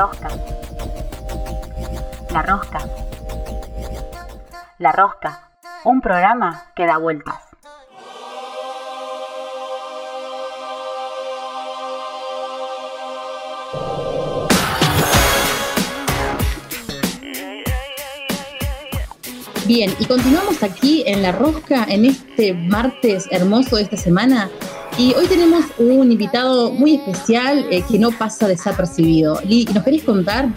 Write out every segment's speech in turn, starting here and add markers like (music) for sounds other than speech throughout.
rosca. La rosca. La rosca. Un programa que da vueltas. Bien, y continuamos aquí en La Rosca en este martes hermoso de esta semana. Y hoy tenemos un invitado muy especial eh, que no pasa desapercibido. Lee, ¿nos querés contar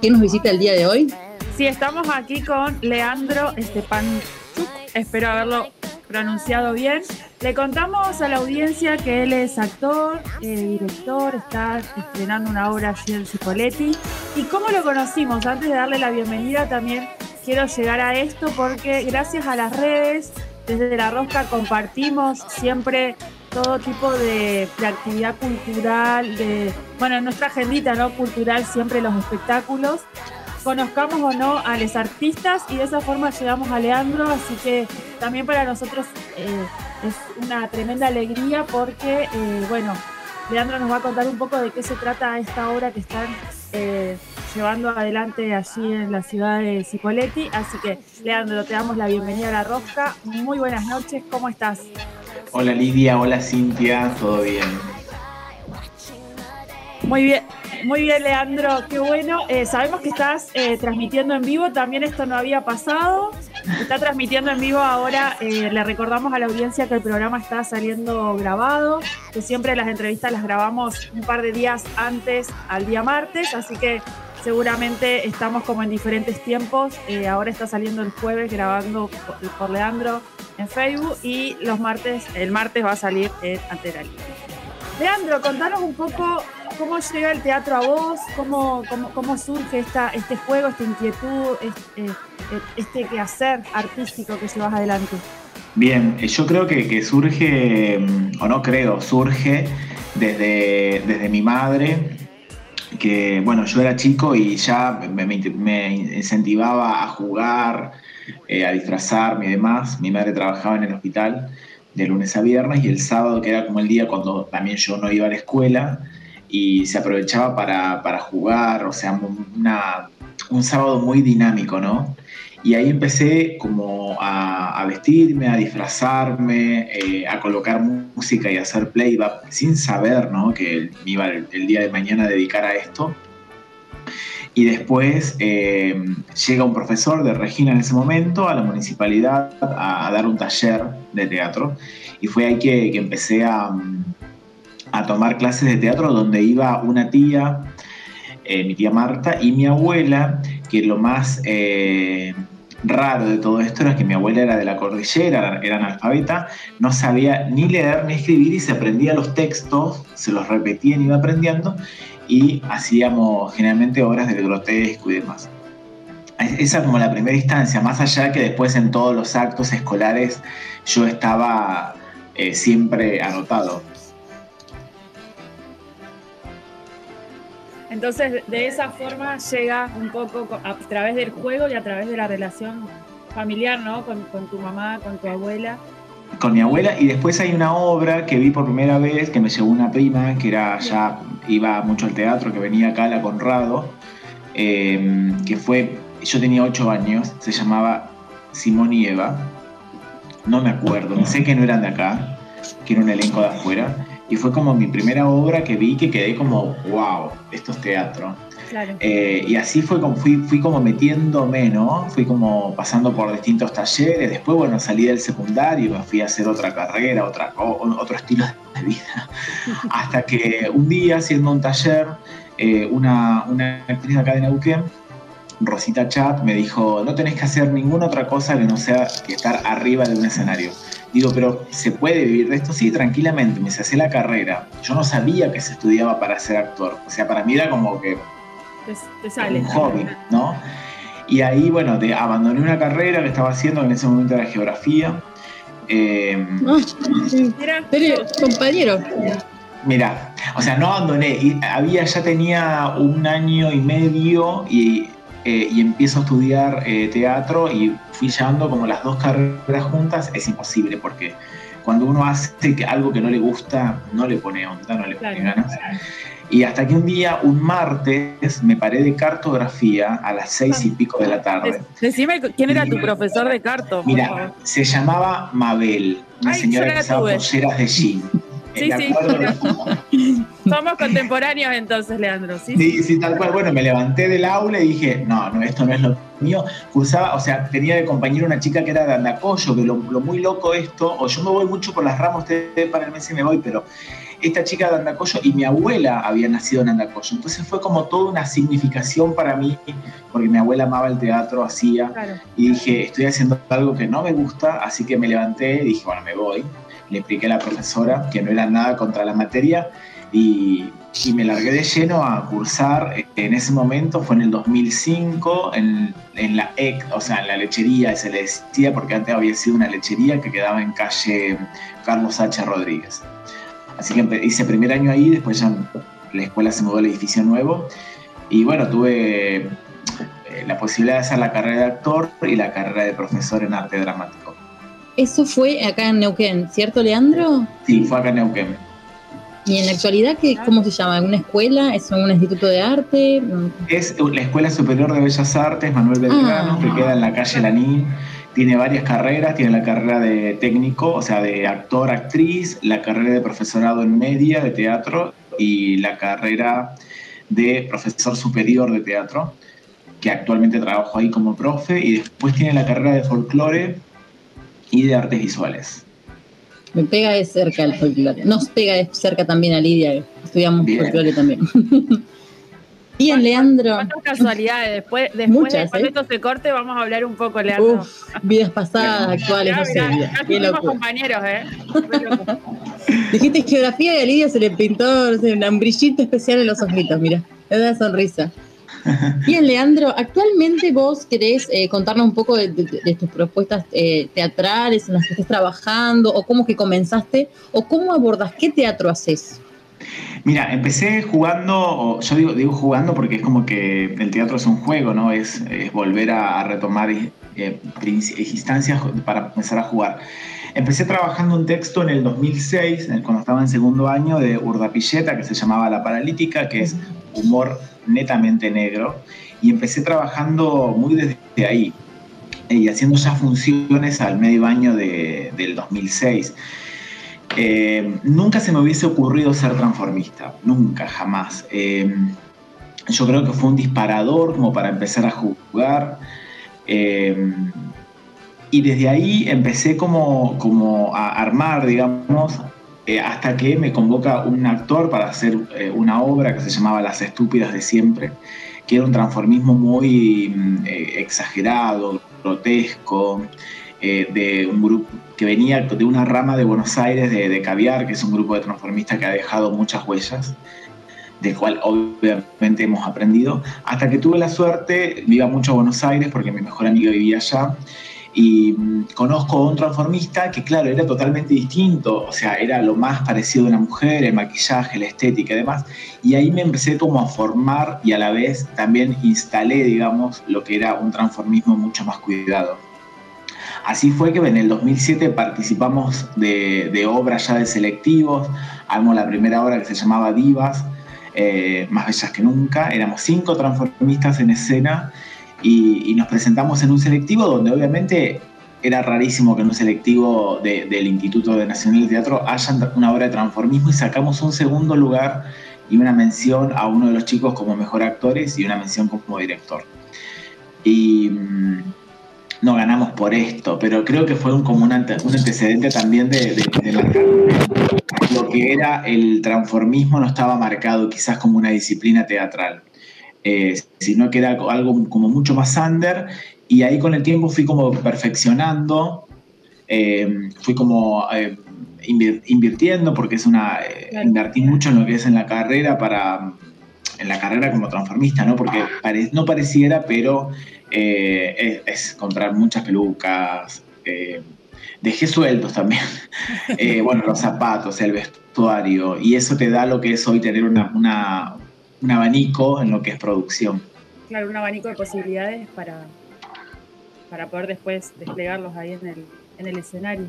quién nos visita el día de hoy? Sí, estamos aquí con Leandro Estepan. Espero haberlo pronunciado bien. Le contamos a la audiencia que él es actor, eh, director, está estrenando una obra allí en Cipoletti. ¿Y cómo lo conocimos? Antes de darle la bienvenida también quiero llegar a esto porque gracias a las redes, desde La Rosca compartimos siempre todo tipo de, actividad cultural, de, bueno, en nuestra agendita ¿no? cultural siempre los espectáculos, conozcamos o no a los artistas y de esa forma llegamos a Leandro, así que también para nosotros eh, es una tremenda alegría porque, eh, bueno, Leandro nos va a contar un poco de qué se trata esta obra que están eh, llevando adelante allí en la ciudad de Cipoletti. Así que, Leandro, te damos la bienvenida a La Rosca. Muy buenas noches, ¿cómo estás? Hola Lidia, hola Cintia, ¿todo bien? Muy bien, muy bien Leandro, qué bueno. Eh, sabemos que estás eh, transmitiendo en vivo, también esto no había pasado. Está transmitiendo en vivo ahora, eh, le recordamos a la audiencia que el programa está saliendo grabado, que siempre las entrevistas las grabamos un par de días antes al día martes, así que seguramente estamos como en diferentes tiempos. ahora está saliendo el jueves grabando por, Leandro en Facebook y los martes, el martes va a salir en Antera Leandro, contanos un poco cómo llega el teatro a vos, cómo, cómo, surge esta, este juego, esta inquietud, este, eh, este quehacer artístico que llevas adelante. Bien, eh, yo creo que, surge, mm, o no creo, surge desde, desde mi madre, que bueno, yo era chico y ya me, incentivaba a jugar, eh, a disfrazarme y demás. Mi madre trabajaba en el hospital de lunes a viernes y el sábado, que era como el día cuando también yo no iba a la escuela, y se aprovechaba para, jugar, o sea, un sábado muy dinámico, ¿no? Y ahí empecé como a, vestirme, a disfrazarme, eh, a colocar música y a hacer playback sin saber, ¿no? Que me iba el, día de mañana a dedicar a esto. Y después eh, llega un profesor de Regina en ese momento a la municipalidad a, dar un taller de teatro. Y fue ahí que, empecé a, a, tomar clases de teatro donde iba una tía, eh, mi tía Marta, y mi abuela, que lo más eh, raro de todo esto era que mi abuela era de la cordillera, era analfabeta, no sabía ni leer ni escribir y se aprendía los textos, se los repetía y iba aprendiendo y hacíamos generalmente obras de grotesco y demás. Esa como la primera instancia, más allá que después en todos los actos escolares yo estaba eh, siempre anotado. Entonces, de esa forma llega un poco a través del juego y a través de la relación familiar, ¿no? Con, tu mamá, con tu abuela. Con mi abuela, y después hay una obra que vi por primera vez que me llevó una prima, que era ya iba mucho al teatro, que venía acá a la Conrado, em, que fue, yo tenía ocho años, se llamaba Simón y Eva, no me acuerdo, sé que no eran de acá, que era un elenco de afuera, y fue como mi primera obra que vi que quedé como, wow, esto es teatro. Eh, y así fue como, fui, fui como metiéndome, ¿no? Fui como pasando por distintos talleres. Después, bueno, salí del secundario, me fui a hacer otra carrera, otra, otro estilo de (laughs) vida. Hasta que un día, haciendo un taller, eh, una, una actriz acá de Neuquén, Rosita Chat, me dijo, no tenés que hacer ninguna otra cosa que no sea que estar arriba de un escenario. Digo, pero ¿se puede vivir de esto? Sí, tranquilamente. Me hice la carrera. Yo no sabía que se estudiaba para ser actor. O sea, para mí era como que te, sale. un hobby, ¿no? Y ahí, bueno, te abandoné una carrera que estaba haciendo, en ese momento era geografía. Eh, compañero. Mira, o sea, no abandoné. había, ya tenía un año y medio y eh, y empiezo a estudiar eh, teatro y fui llevando como las dos carreras juntas, es imposible porque cuando uno hace algo que no le gusta, no le pone onda, no le pone ganas. Y hasta que un día, un martes, me paré de cartografía a las seis y pico de la tarde. (laughs) Decime quién era tu profesor de carto. Mira, se llamaba Mabel, una señora que usaba polleras de jean. Sí, sí. Somos contemporáneos entonces, Leandro. ¿sí? sí, sí, tal cual. Bueno, me levanté del aula y dije, no, no, esto no es lo mío. Cursaba, o sea, tenía de compañero una chica que era de Andacoyo, que lo, muy loco esto, o yo me voy mucho por las ramas, ustedes para el mes y me voy, pero esta chica de Andacoyo y mi abuela había nacido en Andacoyo. Entonces fue como toda una significación para mí, porque mi abuela amaba el teatro, hacía, y dije, estoy haciendo algo que no me gusta, así que me levanté y dije, bueno, me voy le expliqué a la profesora que no era nada contra la materia y, me largué de lleno a cursar. En ese momento fue en el 2005 en, la EC, o sea, en la lechería, se le decía, porque antes había sido una lechería que quedaba en calle Carlos H. Rodríguez. Así que hice primer año ahí, después ya la escuela se mudó al edificio nuevo y bueno, tuve eh, la posibilidad de hacer la carrera de actor y la carrera de profesor en arte dramático. Eso fue acá en Neuquén, ¿cierto, Leandro? Sí, fue acá en Neuquén. ¿Y en la actualidad qué, cómo se llama? ¿Una escuela? ¿Es un instituto de arte? Es la Escuela Superior de Bellas Artes Manuel Belgrano, que ah. queda en la calle Lanín. Tiene varias carreras, tiene la carrera de técnico, o sea, de actor, actriz, la carrera de profesorado en media de teatro y la carrera de profesor superior de teatro, que actualmente trabajo ahí como profe, y después tiene la carrera de folclore y de artes visuales. Me pega de cerca el folclore. Nos pega de cerca también a Lidia, estudiamos folclore también. (laughs) Bien, Leandro. ¿Cuántas casualidades? Después, después de cuando ¿eh? esto se corte, vamos a hablar un poco, Leandro. vidas pasadas, actuales, no sé. Somos compañeros, ¿eh? (laughs) Dijiste geografía y a Lidia se le pintó un brillito especial en los ojitos, mira. Es una sonrisa. Bien, Leandro, actualmente vos querés eh, contarnos un poco de, tus propuestas eh, teatrales en las que estás trabajando, o cómo que comenzaste, o cómo abordas, qué teatro haces. Mira, empecé jugando, yo digo, digo jugando porque es como que el teatro es un juego, ¿no? Es, volver a, retomar eh, instancias para empezar a jugar. Empecé trabajando un texto en el 2006, cuando estaba en segundo año, de Urdapilleta, que se llamaba La Paralítica, que es humor netamente negro y empecé trabajando muy desde ahí y haciendo ya funciones al medio año de, del 2006. Eh, nunca se me hubiese ocurrido ser transformista, nunca, jamás. Eh, yo creo que fue un disparador como para empezar a jugar. Eh, y desde ahí empecé como, como a armar, digamos, eh, hasta que me convoca un actor para hacer eh, una obra que se llamaba Las Estúpidas de Siempre, que era un transformismo muy mm, eh, exagerado, grotesco, de un grupo que venía de una rama de Buenos Aires de, de Caviar, que es un grupo de transformistas que ha dejado muchas huellas del cual obviamente hemos aprendido, hasta que tuve la suerte, iba mucho a Buenos Aires porque mi mejor amigo vivía allá, y mm, conozco a un transformista que, claro, era totalmente distinto, o sea, era lo más parecido a una mujer, el maquillaje, la estética y demás. Y ahí me empecé como a formar y a la vez también instalé, digamos, lo que era un transformismo mucho más cuidado. Así fue que en el 2007 participamos de, de obras ya de selectivos, armó la primera obra que se llamaba Divas, eh, más bellas que nunca, éramos cinco transformistas en escena y, nos presentamos en un selectivo donde obviamente era rarísimo que en un selectivo del Instituto de Nacional de Teatro haya una obra de transformismo y sacamos un segundo lugar y una mención a uno de los chicos como mejor actores y una mención como director. Y mm, no ganamos por esto, pero creo que fue un, como un, antecedente también de, de, lo que era el transformismo no estaba marcado quizás como una disciplina teatral. Eh, sino que era algo como mucho más under y ahí con el tiempo fui como perfeccionando, eh, fui como eh, invirtiendo porque es una, invertí mucho en lo que es en la carrera para, en la carrera como transformista, ¿no? Porque no pareciera, pero es, comprar muchas pelucas, dejé sueltos también, (laughs) bueno, los zapatos, el vestuario, y eso te da lo que es hoy tener una, un abanico en lo que es producción. Claro, un abanico de posibilidades para, para poder después desplegarlos ahí en el, en el escenario.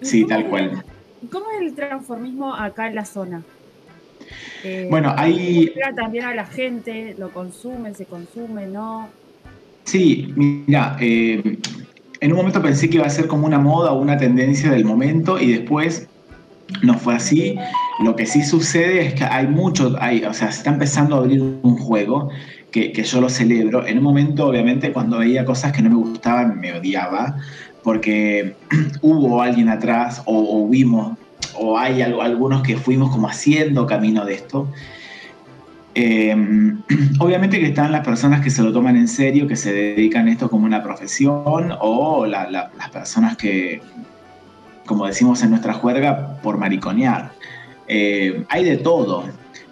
Sí, tal cual. ¿Cómo es el transformismo acá en la zona? Eh, bueno, hay... También a la gente, lo consume, se consume, ¿no? Sí, mira, eh, en un momento pensé que iba a ser como una moda o una tendencia del momento y después no fue así. Lo que sí sucede es que hay mucho, hay, o sea, se está empezando a abrir un juego que, que, yo lo celebro. En un momento, obviamente, cuando veía cosas que no me gustaban, me odiaba, porque (clears throat) hubo alguien atrás o, o vimos, o hay algunos que fuimos como haciendo camino de esto. Eh, (clears throat) obviamente que están las personas que se lo toman en serio, que se dedican a esto como una profesión, o la, la, las personas que, como decimos en nuestra juerga, por mariconear. Eh, hay de todo.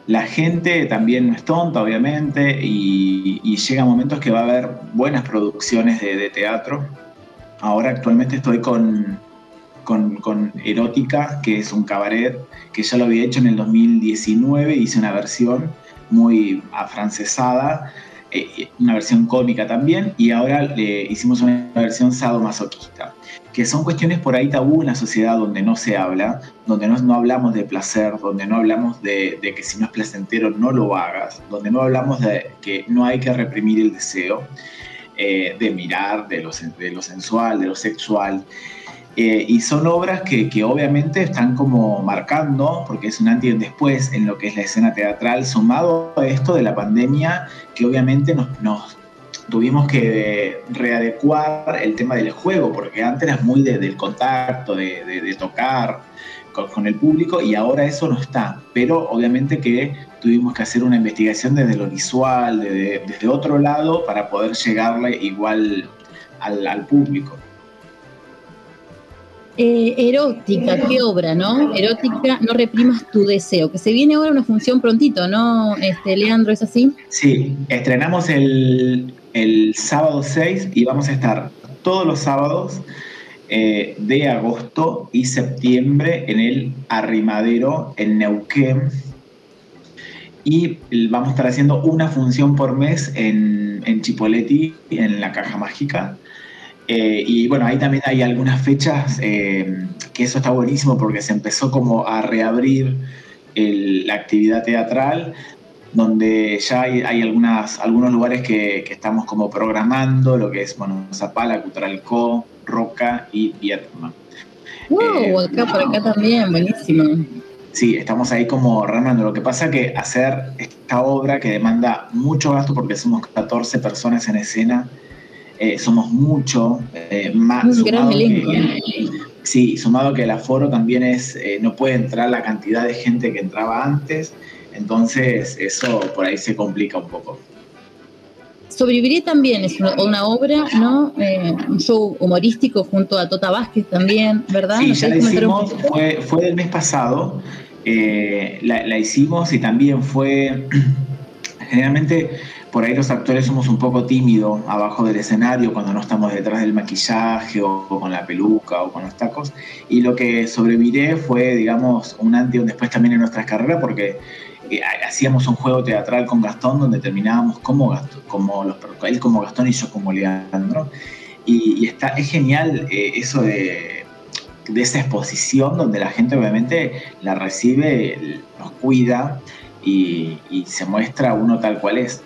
La gente también no es tonta, obviamente, y, y llega momentos que va a haber buenas producciones de, teatro. Ahora actualmente estoy con, con, Erótica, que es un cabaret que ya lo había hecho en el 2019, hice una versión muy afrancesada, eh, una versión cómica también, y ahora le hicimos una versión sadomasoquista, que son cuestiones por ahí tabú en la sociedad donde no se habla, donde no, no hablamos de placer, donde no hablamos de, de, que si no es placentero no lo hagas, donde no hablamos de que no hay que reprimir el deseo eh, de mirar, de lo, de lo sensual, de lo sexual. Eh, y son obras que, que, obviamente están como marcando, porque es un antes y un después en lo que es la escena teatral, sumado a esto de la pandemia, que obviamente nos, nos tuvimos que readecuar el tema del juego, porque antes era muy de, del contacto, de, de, de tocar con, con, el público, y ahora eso no está. Pero obviamente que tuvimos que hacer una investigación desde lo visual, desde, desde otro lado, para poder llegarle igual al, al público. Eh, erótica, qué obra, ¿no? Erótica, no reprimas tu deseo. Que se viene ahora una función prontito, ¿no, este, Leandro? ¿Es así? Sí, estrenamos el, el sábado 6 y vamos a estar todos los sábados eh, de agosto y septiembre en el Arrimadero, en Neuquén. Y vamos a estar haciendo una función por mes en, en Chipoleti, en la Caja Mágica. Eh, y bueno, ahí también hay algunas fechas eh, que eso está buenísimo porque se empezó como a reabrir la actividad teatral, donde ya hay, hay algunas, algunos lugares que, que, estamos como programando, lo que es, bueno, Zapala, Cutralcó, Roca y Vietnam. ¡Wow! Eh, acá por acá también, buenísimo. Sí, estamos ahí como remando. Lo que pasa que hacer esta obra que demanda mucho gasto porque somos 14 personas en escena, eh, somos mucho, eh, más Un gran que, sí, sumado que el aforo también es, no puede entrar la cantidad de gente que entraba antes, entonces eso por ahí se complica un poco. Sobreviviré también es una, una obra, ¿no? Eh, un show humorístico junto a Tota Vázquez también, ¿verdad? Sí, ya la hicimos, fue, fue del mes pasado, eh, la, la hicimos y también fue, (clears throat) generalmente por ahí los actores somos un poco tímidos abajo del escenario cuando no estamos detrás del maquillaje o, o, con la peluca o con los tacos. Y lo que sobreviviré fue, digamos, un antes y un después también en nuestras carreras porque hacíamos un juego teatral con Gastón donde terminábamos como Gastón, como los, él como Gastón y yo como Leandro. Y, está, es genial eh, eso de, de esa exposición donde la gente obviamente la recibe, nos cuida y, y se muestra uno tal cual es.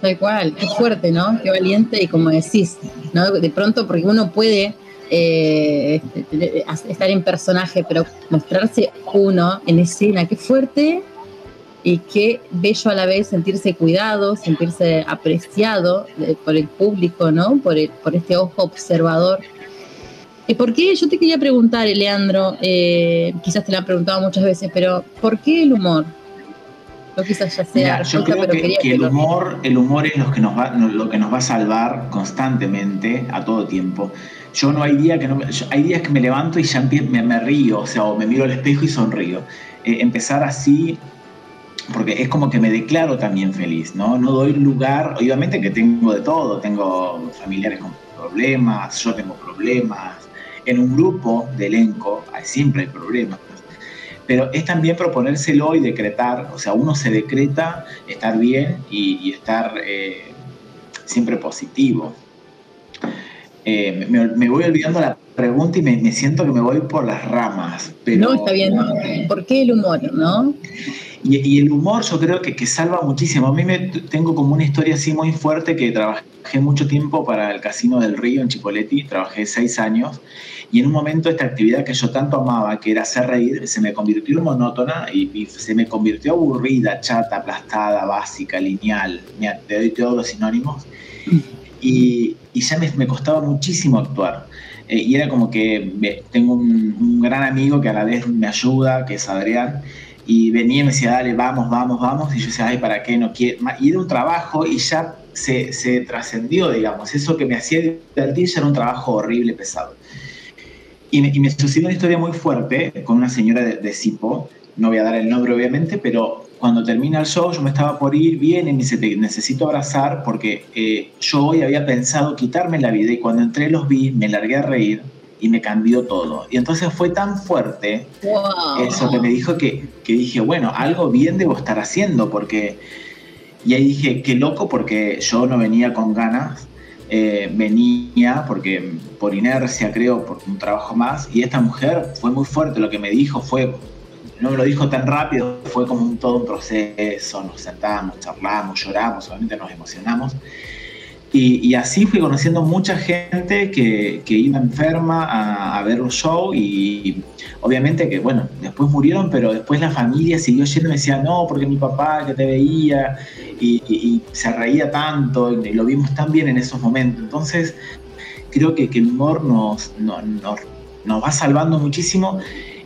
Tal cual, qué fuerte, ¿no? Qué valiente y como decís, ¿no? De pronto, porque uno puede eh, estar en personaje, pero mostrarse uno en escena, qué fuerte y qué bello a la vez sentirse cuidado, sentirse apreciado por el público, ¿no? Por, el, por este ojo observador. ¿Y por qué? Yo te quería preguntar, Leandro, eh, quizás te lo han preguntado muchas veces, pero ¿por qué el humor? No quizás ya sea Mira, yo creo pero que, que el humor, el humor es lo que, nos va, lo que nos va a salvar constantemente, a todo tiempo. Yo no hay día que no, yo, hay días que me levanto y ya me, me, río, o sea, o me miro al espejo y sonrío. Eh, empezar así, porque es como que me declaro también feliz, ¿no? No doy lugar, obviamente que tengo de todo, tengo familiares con problemas, yo tengo problemas, en un grupo de elenco siempre hay problemas, pero es también proponérselo y decretar, o sea, uno se decreta estar bien y, y estar eh, siempre positivo. Eh, me, me, voy olvidando la pregunta y me, siento que me voy por las ramas. Pero, no, está bien. ¿Por qué el humor, no? Y, el humor yo creo que, que, salva muchísimo. A mí me tengo como una historia así muy fuerte que trabajé mucho tiempo para el Casino del Río en Chipoletti, trabajé seis años, y en un momento esta actividad que yo tanto amaba, que era hacer reír, se me convirtió en monótona y, se me convirtió aburrida, chata, aplastada, básica, lineal. Mira, te doy todos los sinónimos. Y, y ya me, me, costaba muchísimo actuar. Eh, y era como que tengo un, un gran amigo que a la vez me ayuda, que es Adrián, y venía y me decía, dale, vamos, vamos, vamos, y yo decía, ay, ¿para qué no quiero? Y era un trabajo y ya se, se trascendió, digamos, eso que me hacía divertir ya era un trabajo horrible, pesado. Y me, y me, sucedió una historia muy fuerte con una señora de, de no voy a dar el nombre obviamente, pero cuando termina el show yo me estaba por ir bien y me dice, necesito abrazar porque eh, yo hoy había pensado quitarme la vida y cuando entré los vi, me largué a reír y me cambió todo. Y entonces fue tan fuerte eso que me dijo que, que, dije, bueno, algo bien debo estar haciendo, porque... Y ahí dije, qué loco, porque yo no venía con ganas, eh, venía porque por inercia, creo, por un trabajo más, y esta mujer fue muy fuerte, lo que me dijo fue, no me lo dijo tan rápido, fue como un, todo un proceso, nos sentamos, charlamos, lloramos, obviamente nos emocionamos. Y, así fui conociendo mucha gente que, iba enferma a, ver un show y obviamente que, bueno, después murieron, pero después la familia siguió yendo y me decía, no, porque mi papá que te veía y, se reía tanto y lo vimos tan bien en esos momentos. Entonces, creo que, que el humor nos, nos, nos va salvando muchísimo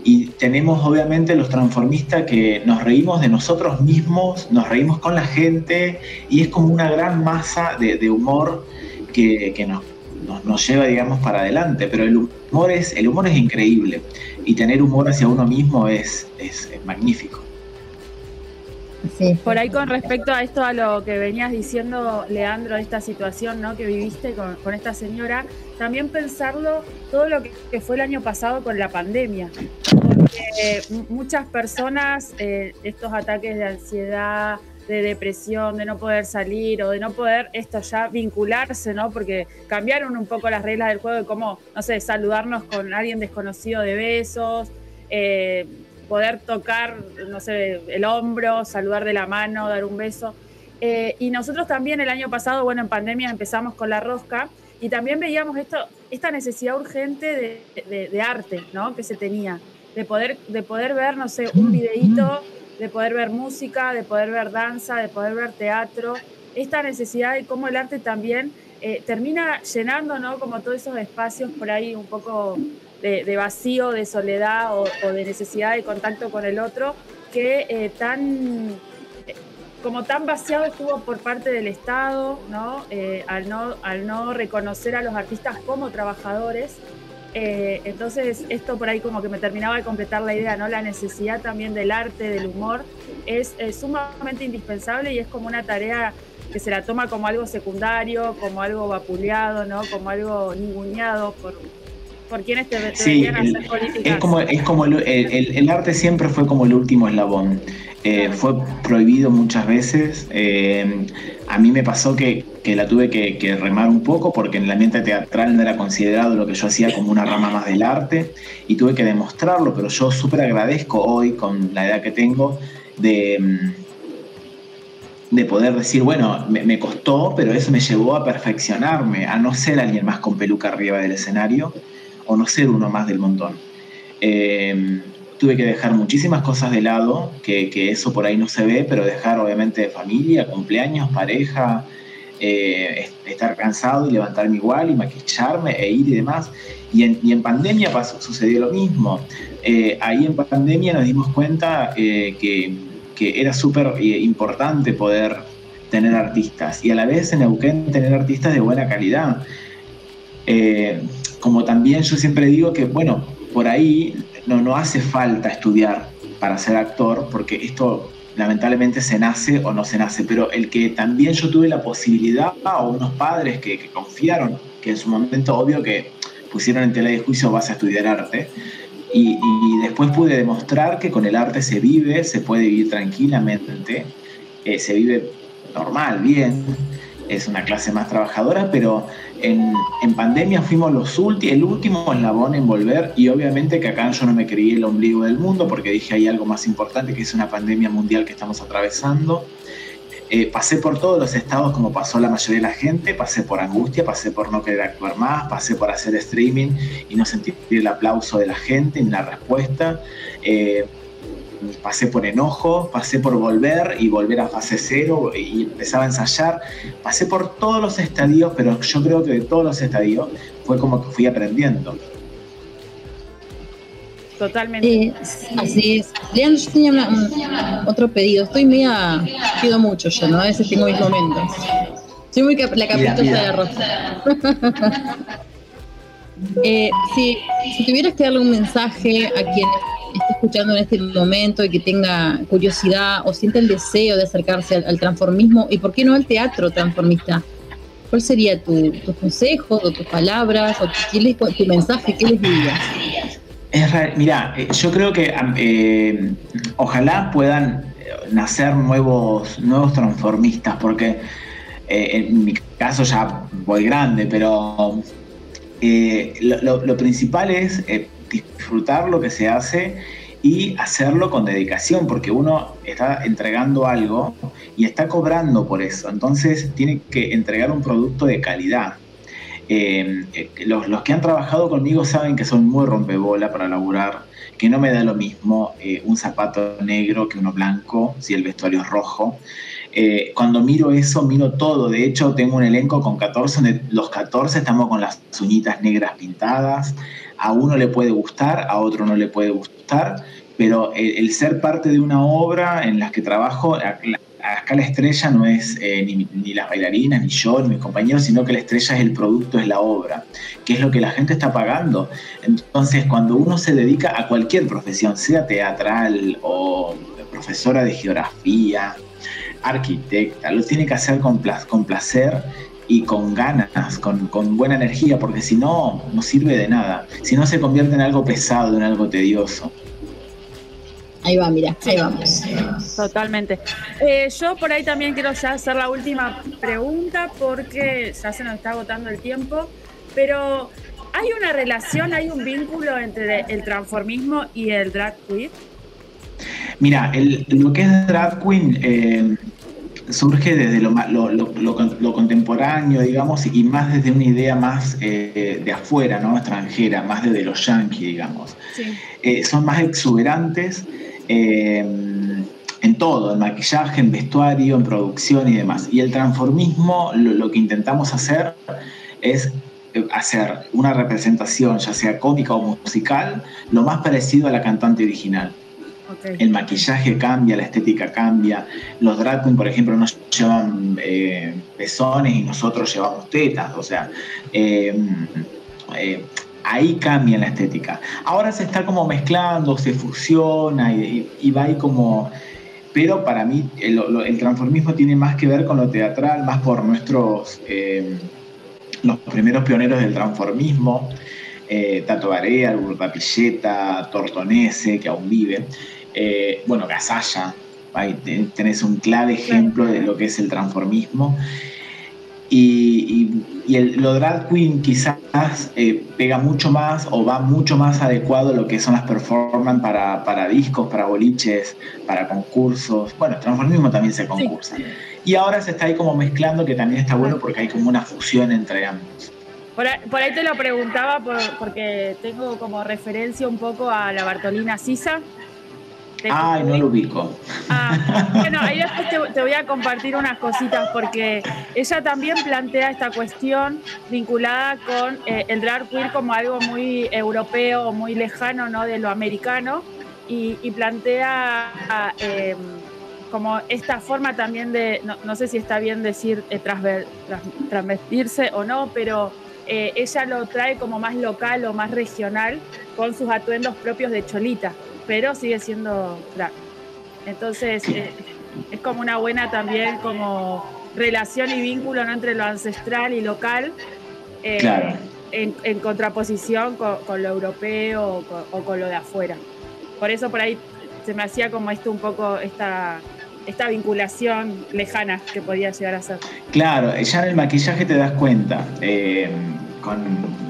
y tenemos obviamente los transformistas que nos reímos de nosotros mismos, nos reímos con la gente y es como una gran masa de, humor que, nos, nos, lleva, digamos, para adelante. Pero el humor es, el humor es increíble y tener humor hacia uno mismo es, es magnífico. Por ahí con respecto a esto, a lo que venías diciendo, Leandro, de esta situación ¿no? que viviste con, con esta señora, también pensarlo todo lo que, que, fue el año pasado con la pandemia. Porque muchas personas, eh, estos ataques de ansiedad, de depresión, de no poder salir o de no poder esto ya vincularse, ¿no? Porque cambiaron un poco las reglas del juego de cómo, no sé, saludarnos con alguien desconocido de besos. Eh, poder tocar, no sé, el hombro, saludar de la mano, dar un beso. Eh, y nosotros también el año pasado, bueno, en pandemia empezamos con la rosca y también veíamos esto, esta necesidad urgente de, de, de, arte, ¿no? Que se tenía, de poder, de poder ver, no sé, un videíto, de poder ver música, de poder ver danza, de poder ver teatro. Esta necesidad de cómo el arte también eh, termina llenando, ¿no? Como todos esos espacios por ahí un poco de, vacío, de soledad o, de necesidad de contacto con el otro, que eh, tan eh, como tan vaciado estuvo por parte del Estado, ¿no? Eh, al ¿no? reconocer a los artistas como trabajadores. Entonces, esto por ahí como que me terminaba de completar la idea, ¿no? La necesidad también del arte, del humor, es, es sumamente indispensable y es como una tarea que se la toma como algo secundario, como algo vapuleado, ¿no? Como algo ninguneado por, por quienes te, te sí, el, hacer políticas. Es como, es como el, el, el, arte siempre fue como el último eslabón. Eh, fue prohibido muchas veces. Eh, a mí me pasó que, que la tuve que, que, remar un poco porque en el ambiente teatral no era considerado lo que yo hacía como una rama más del arte y tuve que demostrarlo, pero yo súper agradezco hoy con la edad que tengo de, mm, de poder decir, bueno, me, me costó, pero eso me llevó a perfeccionarme, a no ser alguien más con peluca arriba del escenario o no ser uno más del montón. Eh, tuve que dejar muchísimas cosas de lado, que, que, eso por ahí no se ve, pero dejar obviamente familia, cumpleaños, pareja, eh, estar cansado y levantarme igual y maquillarme e ir y demás. Y en, y en pandemia pasó, sucedió lo mismo. Eh, ahí en pandemia nos dimos cuenta eh, que, que, era súper eh, importante poder tener artistas y a la vez en Neuquén tener artistas de buena calidad. Como también yo siempre digo que, bueno, por ahí no, no hace falta estudiar para ser actor, porque esto lamentablemente se nace o no se nace, pero el que también yo tuve la posibilidad, o unos padres que, confiaron, que en su momento obvio que pusieron en tela de juicio vas a estudiar arte, y, y, después pude demostrar que con el arte se vive, se puede vivir tranquilamente, eh, se vive normal, bien, es una clase más trabajadora, pero en, pandemia fuimos los el último eslabón en volver y obviamente que acá yo no me creí el ombligo del mundo porque dije hay algo más importante que es una pandemia mundial que estamos atravesando. Eh, pasé por todos los estados como pasó la mayoría de la gente, pasé por angustia, pasé por no querer actuar más, pasé por hacer streaming y no sentir el aplauso de la gente ni la respuesta. Eh, pasé por enojo, pasé por volver y volver a fase cero y empezaba a ensayar. Pasé por todos los estadios, pero yo creo que de todos los estadios fue como que fui aprendiendo. Totalmente. Eh, así es. Leandro, yo tenía otro pedido. Estoy media. Pido mucho yo, ¿no? A veces tengo mis momentos. Soy muy la caprichosa de la (laughs) rosa. eh, si, si tuvieras que darle un mensaje a quien esté escuchando en este momento y que tenga curiosidad o sienta el deseo de acercarse al, transformismo y por qué no al teatro transformista, ¿cuál sería tu, tu consejo o tus palabras o tu, mensaje? ¿Qué les dirías? mira, eh, yo creo que eh, ojalá puedan nacer nuevos, nuevos transformistas, porque eh, en mi caso ya voy grande, pero lo, principal es disfrutar lo que se hace y hacerlo con dedicación, porque uno está entregando algo y está cobrando por eso. Entonces tiene que entregar un producto de calidad. Eh, eh, los, que han trabajado conmigo saben que son muy rompebola para laburar, que no me da lo mismo eh, un zapato negro que uno blanco, si el vestuario es rojo. cuando miro eso, miro todo. De hecho, tengo un elenco con 14, los 14 estamos con las uñitas negras pintadas a uno le puede gustar, a otro no le puede gustar, pero el, ser parte de una obra en la que trabajo, acá la estrella no es eh, ni, las bailarinas, ni yo, ni mis compañeros, sino que la estrella es el producto, es la obra, que es lo que la gente está pagando. Entonces, cuando uno se dedica a cualquier profesión, sea teatral o profesora de geografía, arquitecta, lo tiene que hacer con, con placer y con ganas, con, buena energía, porque si no, no sirve de nada. Si no, se convierte en algo pesado, en algo tedioso. Ahí va, mira, ahí vamos. Totalmente. Eh, yo por ahí también quiero ya hacer la última pregunta porque ya se nos está agotando el tiempo, pero ¿hay una relación, hay un vínculo entre el transformismo y el drag queen? Mira, lo que es drag queen eh, surge desde lo, lo, contemporáneo, digamos, y más desde una idea más eh, de afuera, ¿no? extranjera, más desde los yanquis, digamos. Eh, son más exuberantes eh, en todo, en maquillaje, en vestuario, en producción y demás. Y el transformismo, lo que intentamos hacer es hacer una representación, ya sea cómica o musical, lo más parecido a la cantante original. El maquillaje cambia, la estética cambia. Los drag queen, por ejemplo, no llevan eh, pezones y nosotros llevamos tetas. O sea, eh, eh, ahí cambia la estética. Ahora se está como mezclando, se fusiona y, va ahí como... Pero para mí el, transformismo tiene más que ver con lo teatral, más por nuestros... los primeros pioneros del transformismo. Tato Barea, Urba Pilleta, Tortonese, que aún vive. Eh, bueno, Gasalla, ahí tenés un clave ejemplo de lo que es el transformismo. Y, el, lo drag queen quizás eh, pega mucho más o va mucho más adecuado a lo que son las performances para, discos, para boliches, para concursos. Bueno, transformismo también se concursa. Y ahora se está ahí como mezclando, que también está bueno porque hay como una fusión entre ambos. Por ahí, te lo preguntaba porque tengo como referencia un poco a la Bartolina Sisa, Ay, no lo ubico. Ah, bueno, ahí después te, voy a compartir unas cositas porque ella también plantea esta cuestión vinculada con eh, el drag queer como algo muy europeo, muy lejano ¿no? de lo americano y, plantea em, como esta forma también de, no, sé si está bien decir eh, transvestirse o no, pero eh, ella lo trae como más local o más regional con sus atuendos propios de Cholita pero sigue siendo drag. Entonces, eh, es como una buena también como relación y vínculo entre lo ancestral y local, eh, en, contraposición con, lo europeo o con, lo de afuera. Por eso por ahí se me hacía como esto un poco esta esta vinculación lejana que podía llegar a ser. Claro, ya en el maquillaje te das cuenta. Eh, con eh,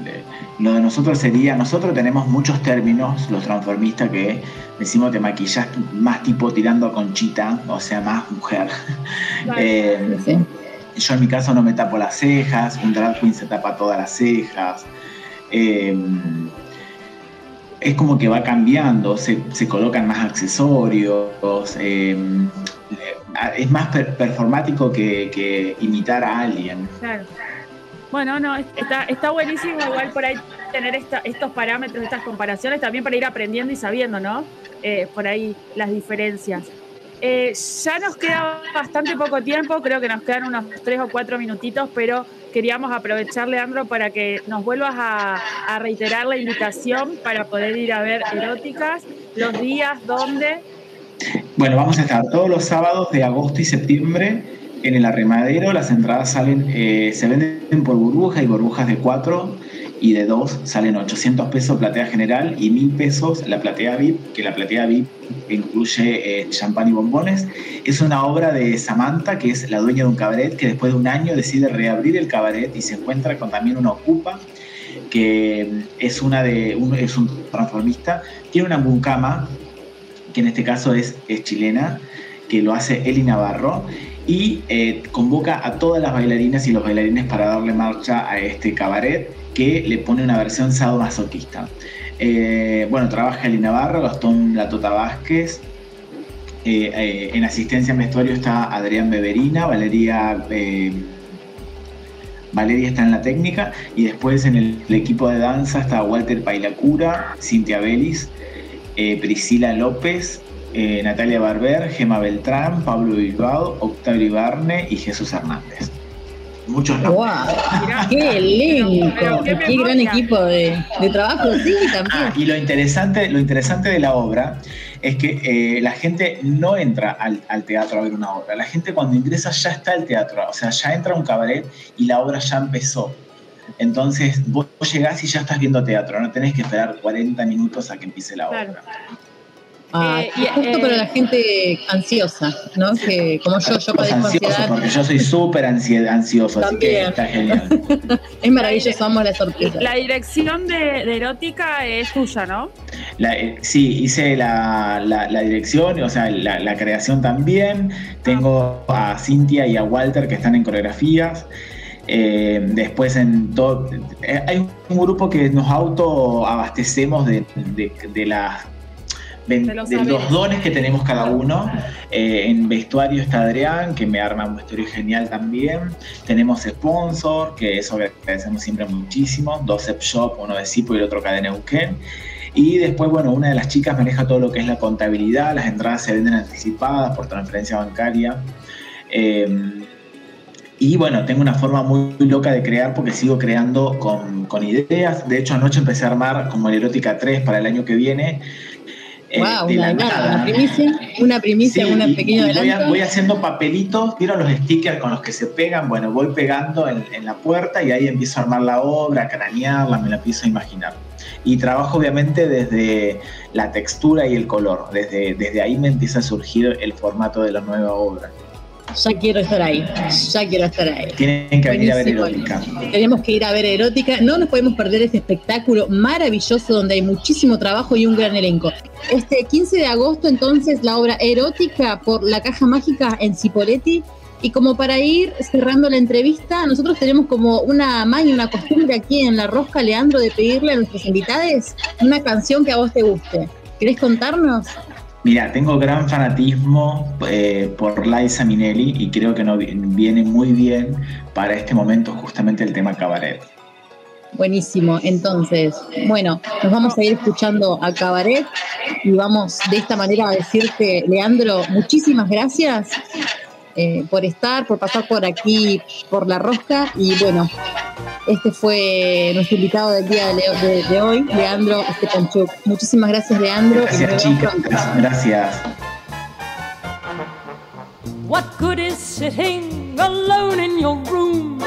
lo de nosotros sería, nosotros tenemos muchos términos, los transformistas, que decimos de maquillaje más tipo tirando a conchita, o sea, más mujer. (laughs) Eh, yo en mi caso no me tapo las cejas, un drag queen se tapa todas las cejas. es como que va cambiando, se, colocan más accesorios, es más performático que, imitar a alguien. Claro. Bueno, no, está, está buenísimo igual por ahí tener estos parámetros, estas comparaciones, también para ir aprendiendo y sabiendo, ¿no? Eh, por ahí las diferencias. Eh, ya nos queda bastante poco tiempo, creo que nos quedan unos tres o cuatro minutitos, pero queríamos aprovechar, Leandro, para que nos vuelvas a, a reiterar la invitación para poder ir a ver eróticas, los días, dónde bueno, vamos a estar todos los sábados de agosto y septiembre en el arremadero. Las entradas salen, eh, se venden por burbuja y burbujas de 4 y de 2 salen 800 pesos platea general y 1000 pesos la platea VIP, que la platea VIP incluye eh, champán y bombones. Es una obra de Samantha, que es la dueña de un cabaret, que después de un año decide reabrir el cabaret y se encuentra con también una ocupa que es una de es un transformista, tiene una mucama que en este caso es, chilena, que lo hace Eli Navarro, y eh, convoca a todas las bailarinas y los bailarines para darle marcha a este cabaret que le pone una versión sadomasoquista. Eh, bueno, trabaja Eli Navarro, Gastón Latota Vázquez, eh, en asistencia en vestuario está Adrián Beberina, Valeria, Valeria está en la técnica y después en el, el, equipo de danza está Walter Pailacura, Cintia Belis, eh, Priscila López, eh, Natalia Barber, Gema Beltrán, Pablo Bilbao, Octavio Ibarne y Jesús Hernández. Muchos nombres. ¡Qué elenco! ¡Qué, gran equipo de, trabajo! Sí, también. Ah, y lo interesante, lo interesante de la obra es que eh, la gente no entra al, al, teatro a ver una obra. La gente cuando ingresa ya está el teatro, o sea, ya entra a un cabaret y la obra ya empezó. Entonces vos llegás y ya estás viendo teatro, no tenés que esperar 40 minutos a que empiece la obra. Ah, eh, justo para la gente ansiosa, ¿no? Que como yo, yo padezco ansiedad. Porque yo soy súper ansioso, así que está genial. (laughs) es maravilloso, amo la sorpresa. La dirección de, erótica es tuya, ¿no? Eh, sí, hice la, dirección, o sea, la, creación también. Tengo a Cintia y a Walter que están en coreografías. Eh, después en todo, eh, hay un grupo que nos autoabastecemos de, de, las de, los, dones que tenemos cada uno. Eh, en vestuario está Adrián, que me arma un vestuario genial también. Tenemos sponsor, que eso agradecemos siempre muchísimo. Dos Ep Shop, uno de Sipo y el otro Cadena Euken. Y después, bueno, una de las chicas maneja todo lo que es la contabilidad. Las entradas se venden anticipadas por transferencia bancaria. Y bueno, tengo una forma muy, loca de crear porque sigo creando con, ideas. De hecho, anoche empecé a armar como el Erótica 3 para el año que viene. Wow, eh, una, primicia, una primicia, una pequeña voy, voy, haciendo papelitos, ¿vieron los stickers con los que se pegan? Bueno, voy pegando en, la puerta y ahí empiezo a armar la obra, a cranearla, me la empiezo a imaginar. Y trabajo obviamente desde la textura y el color, desde, desde ahí me empieza a surgir el formato de la nueva obra. Ya quiero estar ahí, ya quiero estar ahí. Tienen que venir a ver erótica. Tenemos que ir a ver erótica. No nos podemos perder este espectáculo maravilloso donde hay muchísimo trabajo y un gran elenco. Este 15 de agosto, entonces, la obra erótica por la caja mágica en Cipoletti. Y como para ir cerrando la entrevista, nosotros tenemos como una maña, una costumbre aquí en La Rosca, Leandro, de pedirle a nuestros invitados una canción que a vos te guste. ¿Querés contarnos? Mira, tengo gran fanatismo eh, por Liza Minelli y creo que no, viene muy bien para este momento justamente el tema cabaret. Buenísimo, entonces, bueno, nos vamos a ir escuchando a Cabaret y vamos de esta manera a decirte, Leandro, muchísimas gracias eh, por estar, por pasar por aquí, por la rosca y bueno, este fue nuestro invitado del día de, hoy, Leandro Estepanchuk. Muchísimas gracias, Leandro. Gracias, chicas. Gracias. What good is sitting alone in your room?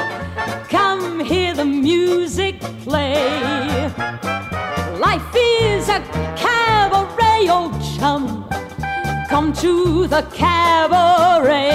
Come hear the music play. Life is a cabaret, old chum. come to the cabaret.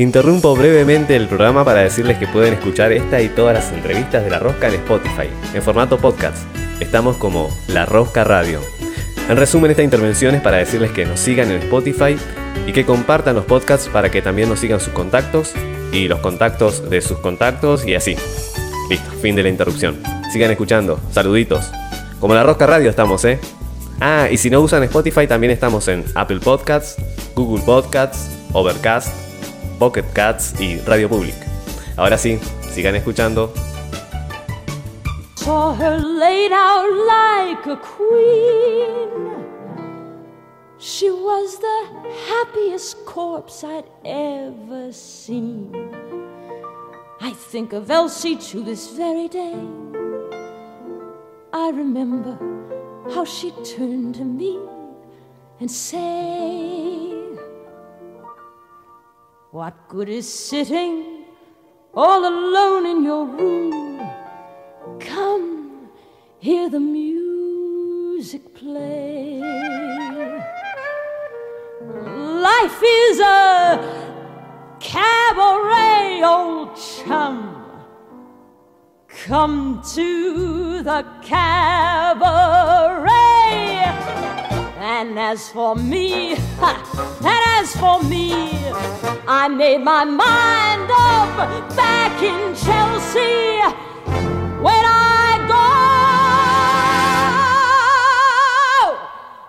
interrumpo brevemente el programa para decirles que pueden escuchar esta y todas las entrevistas de La Rosca en Spotify, en formato podcast. Estamos como La Rosca Radio. En resumen, esta intervención es para decirles que nos sigan en Spotify y que compartan los podcasts para que también nos sigan sus contactos y los contactos de sus contactos y así. Listo, fin de la interrupción. Sigan escuchando, saluditos. Como La Rosca Radio estamos, ¿eh? Ah, y si no usan Spotify también estamos en Apple Podcasts, Google Podcasts, Overcast, Pocket Cats y Radio Public. Ahora sí, sigan escuchando. saw her laid out like a queen. She was the happiest corpse I'd ever seen. I think of Elsie to this very day. I remember how she turned to me and say, What good is sitting all alone in your room? Come, hear the music play. Life is a cabaret, old chum. Come to the cabaret. And as for me, (laughs) and as for me, I made my mind up back in Chelsea when I go,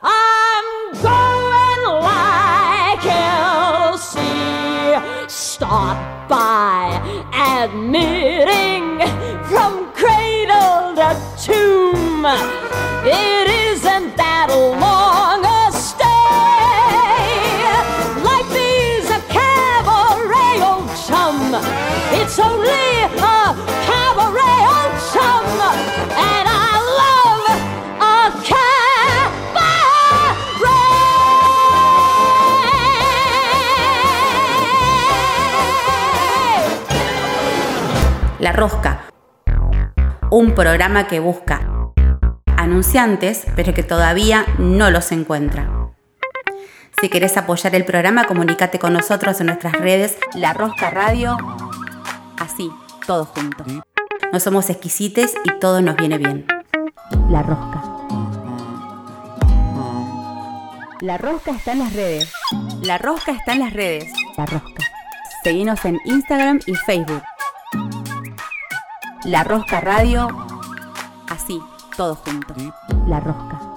I'm going like Elsie. Start by admitting from cradle to tomb, it isn't La Rosca. Un programa que busca anunciantes, pero que todavía no los encuentra. Si querés apoyar el programa, comunícate con nosotros en nuestras redes La Rosca Radio. Así, todos juntos. No somos exquisites y todo nos viene bien. La Rosca. La Rosca está en las redes. La Rosca está en las redes. La Rosca. Seguinos en Instagram y Facebook. La Rosca Radio. Así, todos juntos. La Rosca.